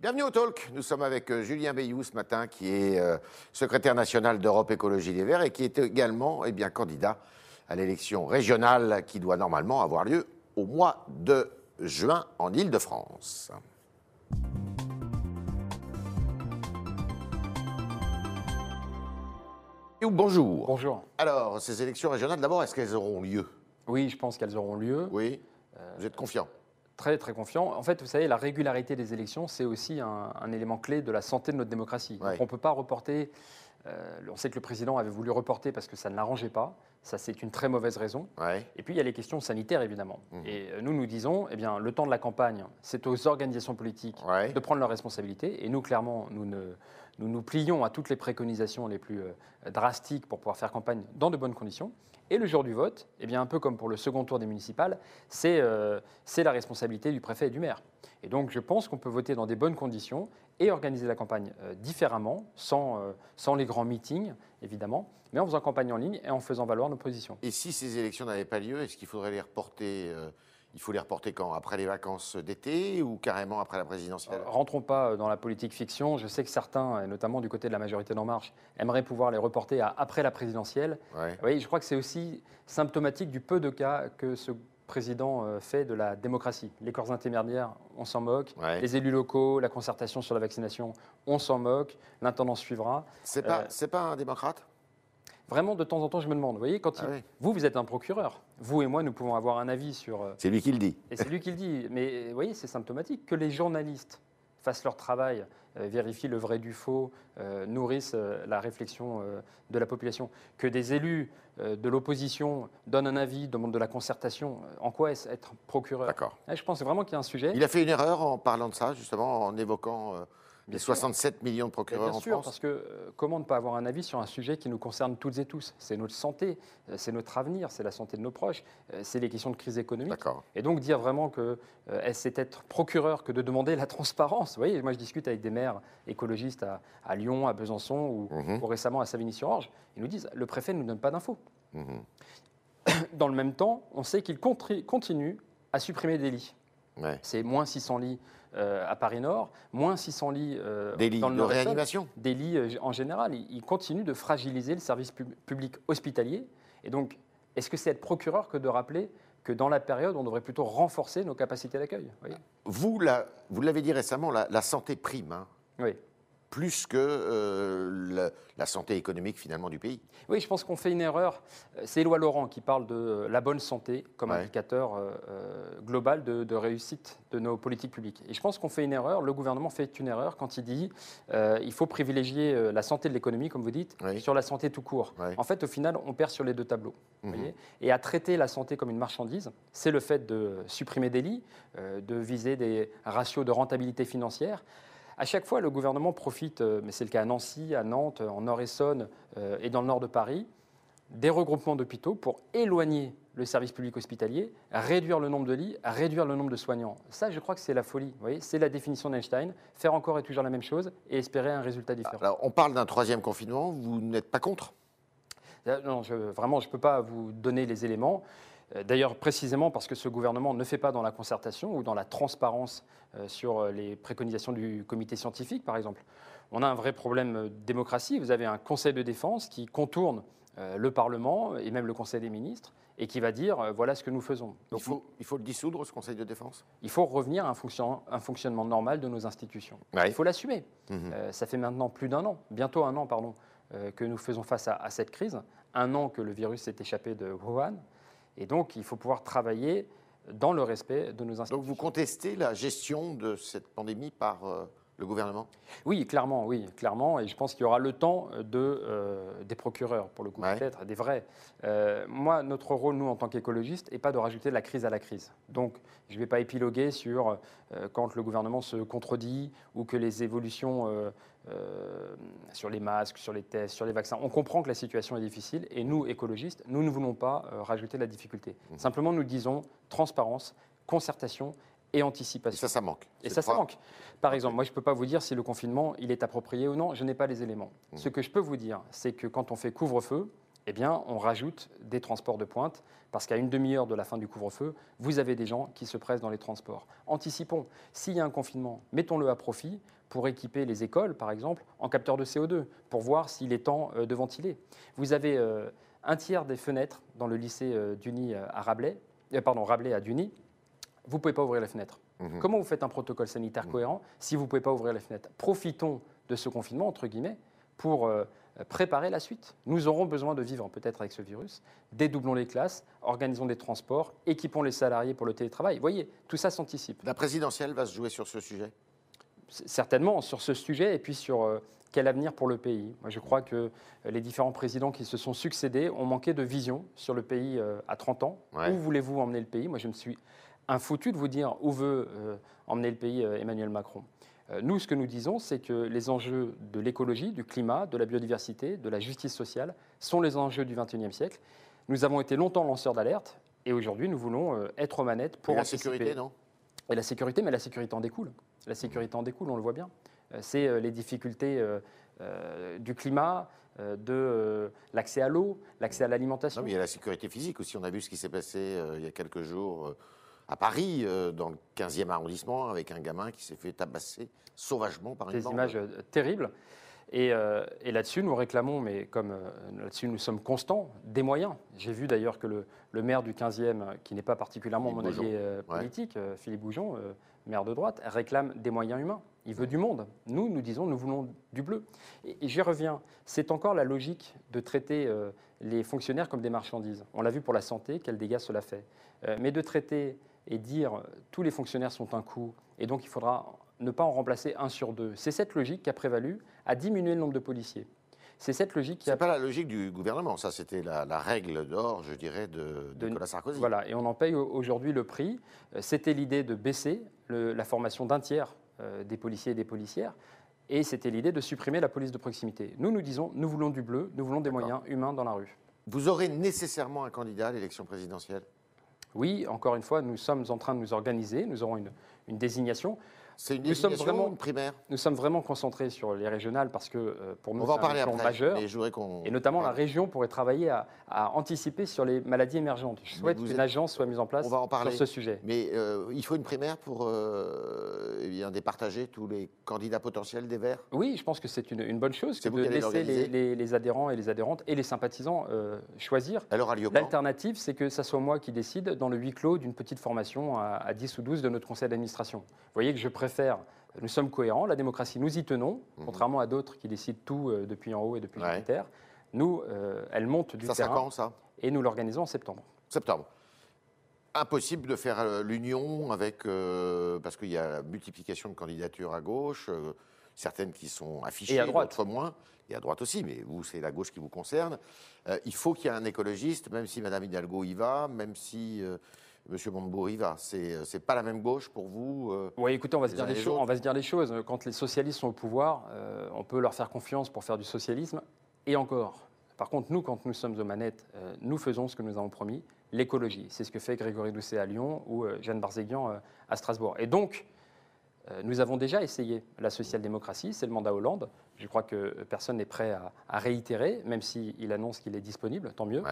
Bienvenue au Talk. Nous sommes avec euh, Julien Bayou ce matin, qui est euh, secrétaire national d'Europe Écologie Les Verts et qui est également eh bien, candidat à l'élection régionale qui doit normalement avoir lieu au mois de juin en Ile-de-France. Bonjour. Bonjour. Alors, ces élections régionales, d'abord, est-ce qu'elles auront lieu? Oui, je pense qu'elles auront lieu. Oui. Vous êtes confiant? Très, très confiant. En fait, vous savez, la régularité des élections, c'est aussi un, un élément clé de la santé de notre démocratie. Ouais. Donc, on ne peut pas reporter. euh, on sait que le président avait voulu reporter parce que ça ne l'arrangeait pas. Ça, c'est une très mauvaise raison. Ouais. Et puis, il y a les questions sanitaires, évidemment. Mhm. Et euh, nous, nous disons, eh bien, le temps de la campagne, c'est aux organisations politiques Ouais. de prendre leurs responsabilités. Et nous, clairement, nous, ne- nous nous plions à toutes les préconisations les plus euh, drastiques pour pouvoir faire campagne dans de bonnes conditions. Et le jour du vote, eh bien, un peu comme pour le second tour des municipales, c'est euh, c'est la responsabilité du préfet et du maire. Et donc, je pense qu'on peut voter dans des bonnes conditions et organiser la campagne euh, différemment, sans, euh, sans les grands meetings, évidemment, mais en faisant campagne en ligne et en faisant valoir nos positions. Et si ces élections n'avaient pas lieu, est-ce qu'il faudrait les reporter Il faut les reporter quand? Après les vacances d'été ou carrément après la présidentielle? Euh, Rentrons pas dans la politique fiction. Je sais que certains, et notamment du côté de la majorité d'En Marche, aimeraient pouvoir les reporter à après la présidentielle. Ouais. Oui, je crois que c'est aussi symptomatique du peu de cas que ce président euh, fait de la démocratie. Les corps intermédiaires, on s'en moque. Ouais. Les élus locaux, la concertation sur la vaccination, on s'en moque. L'intendance suivra. C'est pas, Euh, c'est pas un démocrate? Vraiment, de temps en temps, je me demande. Vous voyez, quand Ah il- oui. vous, vous êtes un procureur. Vous et moi, nous pouvons avoir un avis sur. euh, C'est lui qui le dit. Et c'est lui qui le dit. Mais vous voyez, c'est symptomatique que les journalistes fassent leur travail, euh, vérifient le vrai du faux, euh, nourrissent euh, la réflexion euh, de la population, que des élus euh, de l'opposition donnent un avis, demandent de la concertation. En quoi est-ce être procureur? D'accord. Je pense vraiment qu'il y a un sujet. Il a fait une erreur en parlant de ça, justement, en évoquant euh, les Bien sûr. 67 millions de procureurs Bien en sûr, France. parce que euh, comment ne pas avoir un avis sur un sujet qui nous concerne toutes et tous? C'est notre santé, euh, c'est notre avenir, c'est la santé de nos proches, euh, c'est les questions de crise économique. D'accord. Et donc dire vraiment que c'est être procureur que de demander la transparence? Vous voyez, moi je discute avec des maires écologistes à, à Lyon, à Besançon ou, Mhm. ou récemment à Savigny-sur-Orge. Ils nous disent le préfet ne nous donne pas d'infos. Mhm. Dans le même temps, on sait qu'il continue à supprimer des lits. Ouais. C'est moins 600 lits euh, à Paris-Nord, moins 600 lits euh, Des lits dans le de Nord-Essonne réanimation des lits euh, en général. Il il continue de fragiliser le service pub- public hospitalier. Et donc, est-ce que c'est être procureur que de rappeler que dans la période, on devrait plutôt renforcer nos capacités d'accueil? Vous voyez Vous, la- vous l'avez dit récemment, la, la santé prime, hein, Oui. Plus que euh, la, la santé économique, finalement, du pays. Oui, je pense qu'on fait une erreur. Euh, C'est Éloi Laurent qui parle de euh, la bonne santé comme Ouais. indicateur euh, global de, de réussite de nos politiques publiques. Et je pense qu'on fait une erreur, le gouvernement fait une erreur quand il dit euh, il faut privilégier la santé de l'économie, comme vous dites, Oui. sur la santé tout court. En fait, au final, on perd sur les deux tableaux. Mhm. voyez. Et à traiter la santé comme une marchandise, c'est le fait de supprimer des lits, de viser des ratios de rentabilité financière. À chaque fois, le gouvernement profite, euh, mais c'est le cas à Nancy, à Nantes, en Nord-Essonne euh, et dans le nord de Paris, des regroupements d'hôpitaux pour éloigner le service public hospitalier, réduire le nombre de lits, réduire le nombre de soignants. Ça, je crois que c'est la folie. Vous voyez, c'est la définition d'Einstein. Faire encore et toujours la même chose et espérer un résultat différent. Alors, on parle d'un troisième confinement, vous n'êtes pas contre? Euh, Non, je, vraiment, je ne peux pas vous donner les éléments. Euh, D'ailleurs, précisément parce que ce gouvernement ne fait pas dans la concertation ou dans la transparence euh, sur euh, les préconisations du comité scientifique, par exemple. On a un vrai problème de démocratie. Vous avez un conseil de défense qui contourne le Parlement et même le conseil des ministres et qui va dire voilà ce que nous faisons. il Donc, faut, il faut le dissoudre, ce Conseil de défense? il faut revenir à un, fonction- un fonctionnement normal de nos institutions. Ouais. Il faut l'assumer. Mhm. Euh, ça fait maintenant plus d'un an, bientôt un an, pardon, euh, que nous faisons face à, à cette crise. Un an que le virus s'est échappé de Wuhan. Et donc, il faut pouvoir travailler dans le respect de nos institutions. Donc, vous contestez la gestion de cette pandémie par euh, le gouvernement? Oui, clairement, oui, clairement. Et je pense qu'il y aura le temps de, euh, des procureurs, pour le coup, Ouais. peut-être, des vrais. Euh, moi, notre rôle, nous, en tant qu'écologistes, n'est pas de rajouter de la crise à la crise. Donc, je ne vais pas épiloguer sur quand le gouvernement se contredit ou que les évolutions euh, sur les masques, sur les tests, sur les vaccins, on comprend que la situation est difficile. Et nous, écologistes, nous ne voulons pas euh, rajouter de la difficulté. Mmh. Simplement, nous disons transparence, concertation et Et anticipation. ça, ça manque. Et ça, ça manque. Par exemple, moi, je ne peux pas vous dire si le confinement, il est approprié ou non. Je n'ai pas les éléments. Mmh. Ce que je peux vous dire, c'est que quand on fait couvre-feu, eh bien, on rajoute des transports de pointe, parce qu'à une demi-heure de la fin du couvre-feu, vous avez des gens qui se pressent dans les transports. Anticipons, s'il y a un confinement, mettons-le à profit pour équiper les écoles, par exemple, en capteurs de CO2, pour voir s'il est temps euh, de ventiler. Vous avez euh, un tiers des fenêtres dans le lycée euh, d'Uni à Rabelais, pardon, Rabelais à Duny, vous ne pouvez pas ouvrir les fenêtres. Mhm. Comment vous faites un protocole sanitaire mhm. cohérent si vous ne pouvez pas ouvrir les fenêtres? Profitons de ce confinement, entre guillemets, pour préparer la suite. Nous aurons besoin de vivre peut-être avec ce virus. Dédoublons les classes, organisons des transports, équipons les salariés pour le télétravail. Vous voyez, tout ça s'anticipe. La présidentielle va se jouer sur ce sujet? Certainement, sur ce sujet et puis sur euh, quel avenir pour le pays. Moi, je crois que euh, les différents présidents qui se sont succédés ont manqué de vision sur le pays euh, à 30 ans. Où voulez-vous emmener le pays? Moi, je me suis infoutu de vous dire où veut emmener le pays Emmanuel Macron. Euh, nous, ce que nous disons, c'est que les enjeux de l'écologie, du climat, de la biodiversité, de la justice sociale sont les enjeux du XXIe siècle. Nous avons été longtemps lanceurs d'alerte et aujourd'hui, nous voulons être aux manettes pour et la sécurité, non? Et la sécurité, mais la sécurité en découle. La sécurité en découle, on le voit bien. Euh, c'est les difficultés du climat, de l'accès à l'eau, l'accès à l'alimentation. il y a la sécurité physique aussi. On a vu ce qui s'est passé il y a quelques jours à Paris, euh, dans le 15e arrondissement, avec un gamin qui s'est fait tabasser sauvagement par une Des images euh, Euh, et, là-dessus, nous réclamons, mais comme là-dessus nous sommes constants, des moyens. J'ai vu d'ailleurs que le, maire du 15e, qui n'est pas particulièrement mon allié politique, Philippe Boujon, maire de droite, réclame des moyens humains. Il veut du monde. Nous, nous disons, nous voulons du bleu. Et, et j'y reviens. C'est encore la logique de traiter les fonctionnaires comme des marchandises. On l'a vu pour la santé, quel dégât cela fait. mais de traiter et dire tous les fonctionnaires sont un coût et donc il faudra ne pas en remplacer un sur deux. C'est cette logique qui a prévalu à diminuer le nombre de policiers. C'est cette logique qui a. pas la logique du gouvernement, ça c'était la, règle d'or, je dirais, de, Nicolas Sarkozy. Voilà, et on en paye aujourd'hui le prix. Euh, c'était l'idée de baisser la formation d'un tiers euh, des policiers et des policières. Et c'était l'idée de supprimer la police de proximité. Nous, nous disons, nous voulons du bleu, nous voulons des moyens humains dans la rue. Vous aurez nécessairement un candidat à l'élection présidentielle? Oui, encore une fois, nous sommes en train de nous organiser, nous aurons une, une désignation. C'est une nous vraiment, primaire Nous sommes vraiment concentrés sur les régionales parce que euh, pour nous, c'est un plan majeur. Et notamment, la région pourrait travailler à, anticiper sur les maladies émergentes. Je souhaite qu'une agence soit mise en place sur ce sujet. Mais euh, il faut une primaire pour euh, eh bien, départager tous les candidats potentiels des Verts? Oui, je pense que c'est une, bonne chose que de laisser les, adhérents et les adhérentes et les sympathisants choisir. L'alternative, c'est que ça soit moi qui décide dans le huis clos d'une petite formation à, à 10 ou 12 de notre conseil d'administration. Vous voyez que je préfère faire, nous sommes cohérents, la démocratie, nous y tenons, mhm. contrairement à d'autres qui décident tout euh, depuis en haut et depuis ouais. terre. Nous, euh, elle monte du ça terrain. quand, ça? Et nous l'organisons en septembre. Septembre. Impossible de faire euh, l'union avec. parce qu'il y a la multiplication de candidatures à gauche, certaines qui sont affichées, et à droite. moins. Et à droite aussi, mais vous, c'est la gauche qui vous concerne. il faut qu'il y ait un écologiste, même si Mme Hidalgo y va, même si Monsieur Montebourg y va. C'est n'est pas la même gauche pour vous euh, Oui, écoutez, on va, se dire les on va se dire les choses. Quand les socialistes sont au pouvoir, euh, on peut leur faire confiance pour faire du socialisme. Et encore. Par contre, nous, quand nous sommes aux manettes, euh, nous faisons ce que nous avons promis, l'écologie. C'est ce que fait Grégory Doucet à Lyon ou Jeanne Barzéguian à Strasbourg. Et donc, nous avons déjà essayé la social-démocratie, c'est le mandat Hollande. Je crois que personne n'est prêt à, réitérer, même s'il annonce qu'il est disponible, tant mieux.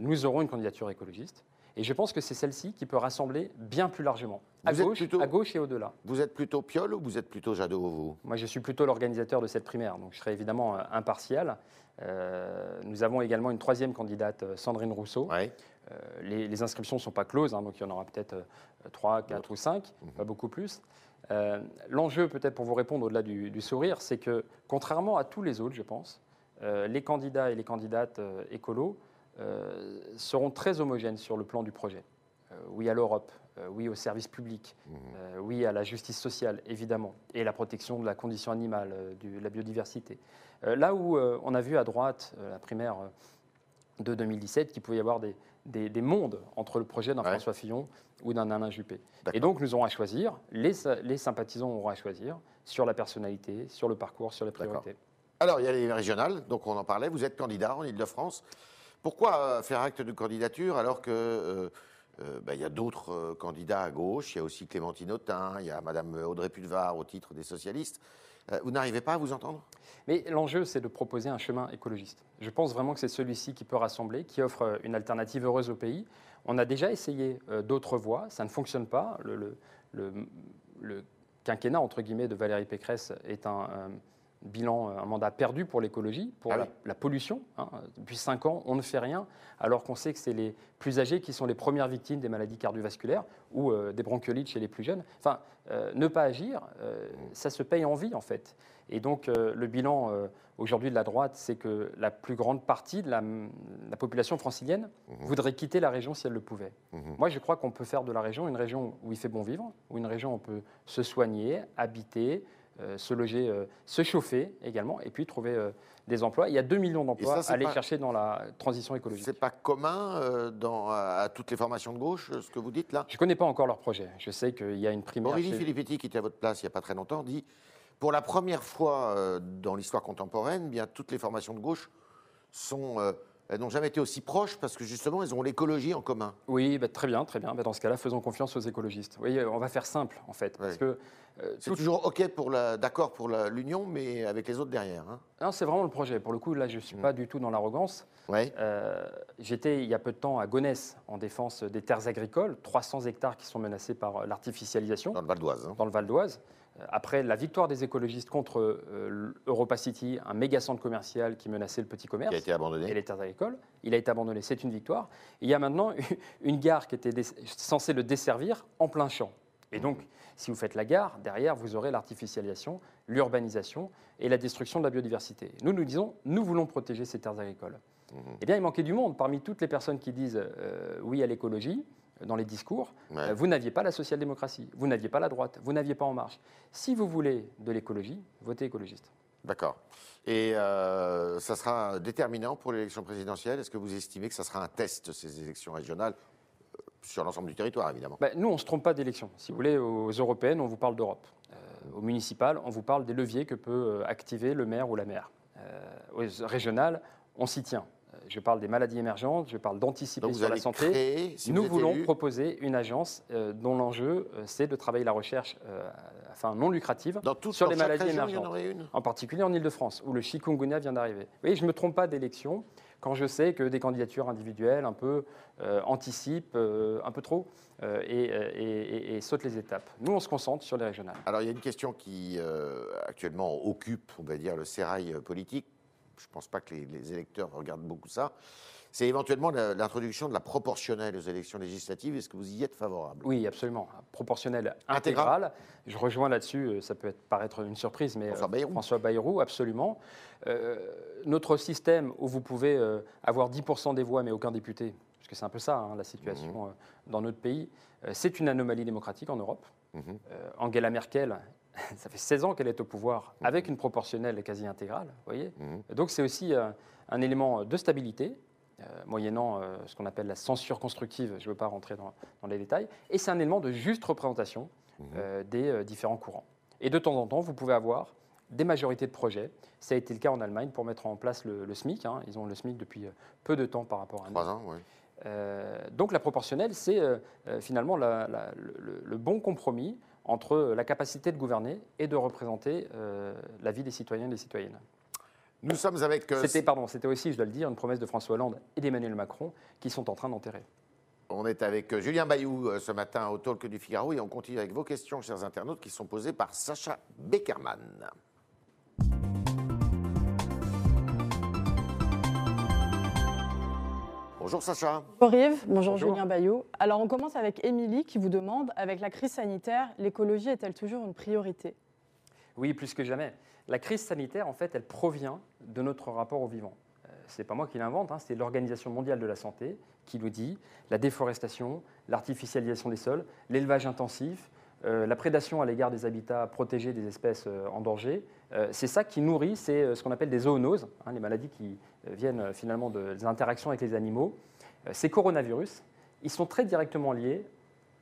nous aurons une candidature écologiste. Et je pense que c'est celle-ci qui peut rassembler bien plus largement, à, gauche, à gauche et au-delà. Vous êtes plutôt Piolle ou vous êtes plutôt Jadot, vous? Moi, je suis plutôt l'organisateur de cette primaire, donc je serai évidemment euh, impartial. Euh, nous avons également une troisième candidate, euh, Sandrine Rousseau. les, inscriptions ne sont pas closes, hein, donc il y en aura peut-être trois, quatre ou cinq, mhm. pas beaucoup plus. L'enjeu, peut-être pour vous répondre au-delà du, du, sourire, c'est que, contrairement à tous les autres, je pense, les candidats et les candidates écolos seront très homogènes sur le plan du projet. Euh, oui à l'Europe, euh, oui au service public, mmh. oui à la justice sociale, évidemment, et la protection de la condition animale, de la biodiversité. là où on a vu à droite, la primaire de 2017, qu'il pouvait y avoir des, des, mondes entre le projet d'un François Fillon ou d'un Alain Juppé. Et donc nous aurons à choisir, les, les, sympathisants auront à choisir sur la personnalité, sur le parcours, sur les priorités. Alors il y a les régionales, donc on en parlait, vous êtes candidat en Ile-de-France. Pourquoi euh, faire acte de candidature alors que euh, bah, il y a d'autres candidats à gauche? Il y a aussi Clémentine Autain, il y a Madame Audrey Pulvar au titre des socialistes. vous n'arrivez pas à vous entendre? Mais l'enjeu, c'est de proposer un chemin écologiste. Je pense vraiment que c'est celui-ci qui peut rassembler, qui offre une alternative heureuse au pays. On a déjà essayé d'autres voies, ça ne fonctionne pas. Le, le, quinquennat, entre guillemets, de Valérie Pécresse est un bilan, un mandat perdu pour l'écologie, pour ah la, pollution. Hein. Depuis cinq ans, on ne fait rien, alors qu'on sait que c'est les plus âgés qui sont les premières victimes des maladies cardiovasculaires ou euh, des bronchiolites chez les plus jeunes. Enfin, euh, ne pas agir, euh, ça se paye en vie, en fait. Et donc, le bilan aujourd'hui de la droite, c'est que la plus grande partie de la, population francilienne mmh voudrait quitter la région si elle le pouvait. Mmh Moi, je crois qu'on peut faire de la région une région où il fait bon vivre, où une région où on peut se soigner, habiter, euh, se loger, euh, se chauffer également, et puis trouver euh, des emplois. Il y a 2 millions d'emplois à aller chercher dans la transition écologique. C'est pas commun dans, à toutes les formations de gauche, ce que vous dites là? Je ne connais pas encore leur projet. Je sais qu'il y a une primaire. Aurélie Filippetti, qui était à votre place il n'y a pas très longtemps, dit pour la première fois dans l'histoire contemporaine, bien toutes les formations de gauche sont n'ont jamais été aussi proches parce que justement, elles ont l'écologie en commun. Oui, bah, très bien, très bien. Bah, dans ce cas-là, faisons confiance aux écologistes. Oui, on va faire simple en fait, parce que euh, c'est toujours OK pour d'accord pour l'union, mais avec les autres derrière. Hein. Non, c'est vraiment le projet. Pour le coup, là, je ne suis mm. pas du tout dans l'arrogance. Euh, j'étais il y a peu de temps à Gonesse en défense des terres agricoles, 300 hectares qui sont menacés par l'artificialisation. Dans le Val d'Oise. Hein. Dans le Val d'Oise. Euh, après la victoire des écologistes contre Europa City, un méga centre commercial qui menaçait le petit commerce. Qui a été abandonné. Et les terres agricoles. Il a été abandonné, c'est une victoire. il y a maintenant une gare qui était censée le desservir en plein champ. Et donc, si vous faites la gare, derrière, vous aurez l'artificialisation, l'urbanisation et la destruction de la biodiversité. Nous, nous disons, nous voulons protéger ces terres agricoles. Mhm. Eh bien, il manquait du monde. Parmi toutes les personnes qui disent euh, oui à l'écologie, euh, dans les discours, euh, vous n'aviez pas la social-démocratie, vous n'aviez pas la droite, vous n'aviez pas En Marche. Si vous voulez de l'écologie, votez écologiste. D'accord. Et ça sera déterminant pour l'élection présidentielle? Est-ce que vous estimez que ça sera un test, ces élections régionales sur l'ensemble du territoire, évidemment? Bah, nous, on ne se trompe pas d'élection. Si vous voulez, aux européennes, on vous parle d'Europe. Euh, aux municipales, on vous parle des leviers que peut euh, activer le maire ou la maire. Euh, aux régionales, on s'y tient. Je parle des maladies émergentes, je parle d'anticiper sur la santé. Nous voulons proposer une agence dont l'enjeu, c'est de travailler la recherche enfin, non lucrative sur les maladies émergentes. En particulier en Ile-de-France, où le chikungunya vient d'arriver. Vous voyez, je ne me trompe pas d'élection quand je sais que des candidatures individuelles un peu euh, anticipent euh, un peu trop euh, et, sautent les étapes. Nous, on se concentre sur les régionales. Alors, il y a une question qui actuellement occupe, on va dire, le sérail politique. Je ne pense pas que les électeurs regardent beaucoup ça c'est éventuellement l'introduction de la proportionnelle aux élections législatives. Est-ce que vous y êtes favorable? Oui, absolument. Proportionnelle intégrale. Je rejoins là-dessus, euh, ça peut être, paraître une surprise, mais François Bayrou, François Bayrou absolument. Euh, notre système où vous pouvez euh, avoir 10% des voix mais aucun député, parce que c'est un peu ça hein, la situation mmh. dans notre pays, c'est une anomalie démocratique en Europe. Mmh. Angela Merkel ça fait 16 ans qu'elle est au pouvoir mmh. avec une proportionnelle quasi intégrale, voyez. Donc c'est aussi un élément de stabilité, euh, moyennant euh, ce qu'on appelle la censure constructive, je ne veux pas rentrer dans, les détails, et c'est un élément de juste représentation mmh. euh, des différents courants. Et de temps en temps, vous pouvez avoir des majorités de projets. Ça a été le cas en Allemagne pour mettre en place le, SMIC. Hein. Ils ont le SMIC depuis peu de temps par rapport à nous. Trois ans, oui. donc la proportionnelle, c'est finalement le, bon compromis entre la capacité de gouverner et de représenter la vie des citoyens et des citoyennes. Nous sommes avec. Euh, c'était, pardon, c'était aussi, je dois le dire, une promesse de François Hollande et d'Emmanuel Macron qui sont en train d'enterrer. On est avec euh, Julien Bayou euh, ce matin au Talk du Figaro et on continue avec vos questions, chers internautes, qui sont posées par Sacha Beckerman. Bonjour Sacha. Bonjour Yves, bonjour, Julien Bayou. Alors on commence avec Émilie qui vous demande, avec la crise sanitaire, l'écologie est-elle toujours une priorité? Oui, plus que jamais. La crise sanitaire, en fait, elle provient de notre rapport au vivant. Euh, Ce n'est pas moi qui l'invente, hein, c'est l'Organisation mondiale de la santé qui nous dit la déforestation, l'artificialisation des sols, l'élevage intensif, euh, la prédation à l'égard des habitats protégés des espèces euh, en danger. c'est ça qui nourrit, c'est ce qu'on appelle des zoonoses, hein, les maladies qui viennent finalement des interactions avec les animaux. ces coronavirus, ils sont très directement liés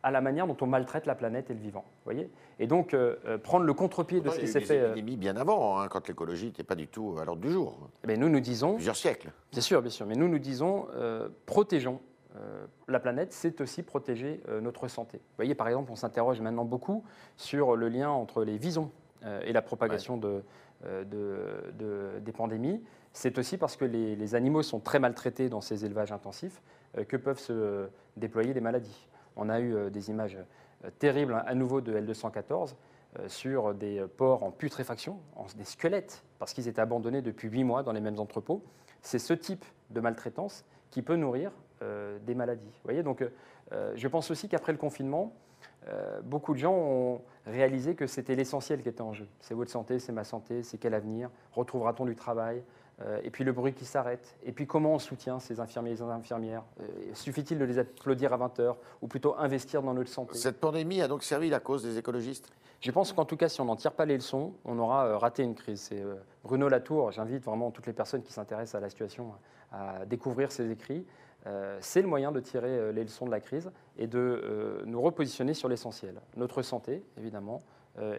à la manière dont on maltraite la planète et le vivant. Voyez et donc, euh, euh, prendre le contre-pied de ce qui s'est fait. Il y a bien avant, hein, quand l'écologie n'était pas du tout à l'ordre du jour. Mais eh nous, nous disons. Plusieurs siècles. Bien sûr, bien sûr. Mais nous, nous disons, euh, protégeons la planète, c'est aussi protéger notre santé. Vous voyez, par exemple, on s'interroge maintenant beaucoup sur le lien entre les visons et la propagation de, des pandémies. C'est aussi parce que les, animaux sont très maltraités dans ces élevages intensifs que peuvent se déployer des maladies. On a eu des images terribles hein, à nouveau de L214 sur des porcs en putréfaction, des squelettes, parce qu'ils étaient abandonnés depuis huit mois dans les mêmes entrepôts. C'est ce type de maltraitance qui peut nourrir euh, des maladies. Vous voyez, donc euh, je pense aussi qu'après le confinement, euh, beaucoup de gens ont réalisé que c'était l'essentiel qui était en jeu. C'est votre santé, c'est ma santé, c'est quel avenir, retrouvera-t-on du travail, et puis le bruit qui s'arrête, et puis comment on soutient ces infirmiers et ces infirmières Suffit-il de les applaudir à 20 heures, ou plutôt investir dans notre santé? Cette pandémie a donc servi la cause des écologistes? Je pense qu'en tout cas, si on n'en tire pas les leçons, on aura raté une crise. C'est Bruno Latour, j'invite vraiment toutes les personnes qui s'intéressent à la situation à découvrir ses écrits. Euh, c'est le moyen de tirer euh, les leçons de la crise et de euh, nous repositionner sur l'essentiel, notre santé, évidemment,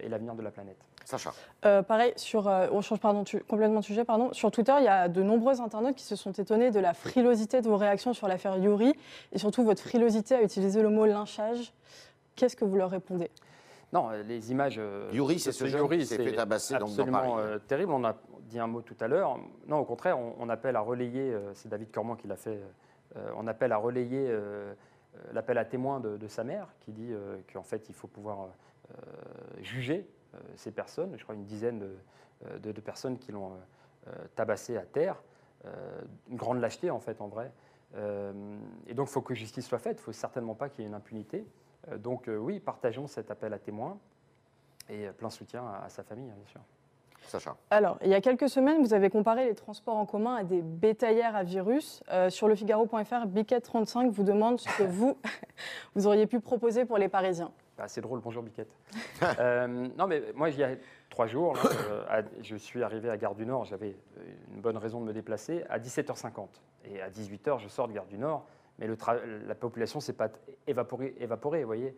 et l'avenir de la planète. Sacha. pareil, sur, on change pardon, complètement de sujet. Pardon. Sur Twitter, il y a de nombreux internautes qui se sont étonnés de la frilosité de vos réactions sur l'affaire Yuri et surtout votre frilosité à utiliser le mot lynchage. Qu'est-ce que vous leur répondez? Non, les images. Yuri, c'est ce Yuri, c'est fait tabasser absolument terrible. On a dit un mot tout à l'heure. Non, au contraire, on, appelle à relayer. c'est David Cormand qui l'a fait euh, on appelle à relayer euh, euh, l'appel à témoins de, sa mère, qui dit qu'en fait, il faut pouvoir juger ces personnes. Je crois une dizaine de, personnes qui l'ont tabassé à terre. une grande lâcheté, en fait, en vrai. et donc, il faut que justice soit faite. Il ne faut certainement pas qu'il y ait une impunité. donc, oui, partageons cet appel à témoins et plein soutien à sa famille, bien sûr. Alors, il y a quelques semaines, vous avez comparé les transports en commun à des bétaillères à virus. Euh, sur lefigaro.fr, Biquette35 vous demande ce que vous, vous auriez pu proposer pour les Parisiens. Ah, c'est drôle, bonjour Biquette. Euh, non, mais moi, il y a trois jours, euh, je suis arrivé à Gare du Nord, j'avais une bonne raison de me déplacer, à 17h50. Et à 18h, je sors de Gare du Nord, mais la population ne s'est pas évaporée, voyez.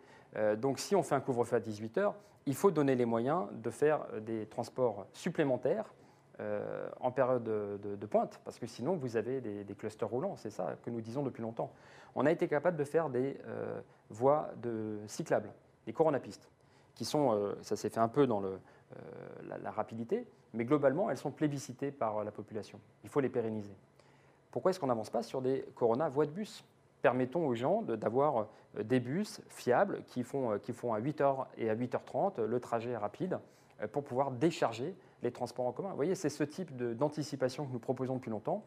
donc si on fait un couvre-feu à 18h, il faut donner les moyens de faire euh, des transports supplémentaires euh, en période de, pointe, parce que sinon vous avez des, clusters roulants, c'est ça que nous disons depuis longtemps. On a été capable de faire des euh, voies de cyclables, des coronapistes, qui sont, ça s'est fait un peu dans le, la, rapidité, mais globalement elles sont plébiscitées par la population. Il faut les pérenniser. Pourquoi est-ce qu'on n'avance pas sur des corona voies de bus? Permettons aux gens d'avoir euh, des bus fiables qui font, euh, qui font à 8h et à 8h30 le trajet rapide euh, pour pouvoir décharger les transports en commun. Vous voyez, c'est ce type d'anticipation que nous proposons depuis longtemps.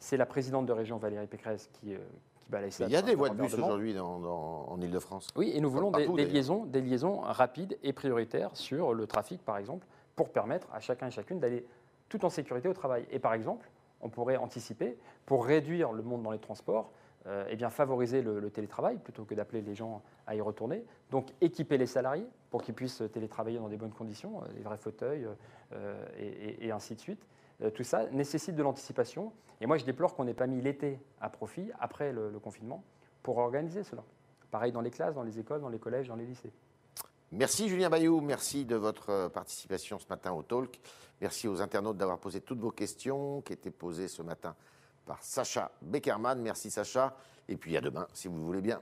C'est la présidente de région Valérie Pécresse qui, qui balaye ça. Il y a des voies de bus aujourd'hui en Ile-de-France. Oui, et nous voulons des, liaisons, des liaisons rapides et prioritaires sur le trafic, par exemple, pour permettre à chacun et chacune d'aller tout en sécurité au travail. Et par exemple, on pourrait anticiper, pour réduire le monde dans les transports, euh, eh bien, favoriser le, télétravail plutôt que d'appeler les gens à y retourner. Donc équiper les salariés pour qu'ils puissent télétravailler dans des bonnes conditions, les euh, vrais fauteuils euh, et, ainsi de suite. tout ça nécessite de l'anticipation. Et moi, je déplore qu'on n'ait pas mis l'été à profit, après le, confinement, pour organiser cela. Pareil dans les classes, dans les écoles, dans les collèges, dans les lycées. Merci Julien Bayou, merci de votre participation ce matin au Talk. Merci aux internautes d'avoir posé toutes vos questions qui étaient posées ce matin par Sacha Beckerman. Merci Sacha. Et puis à demain, si vous le voulez bien.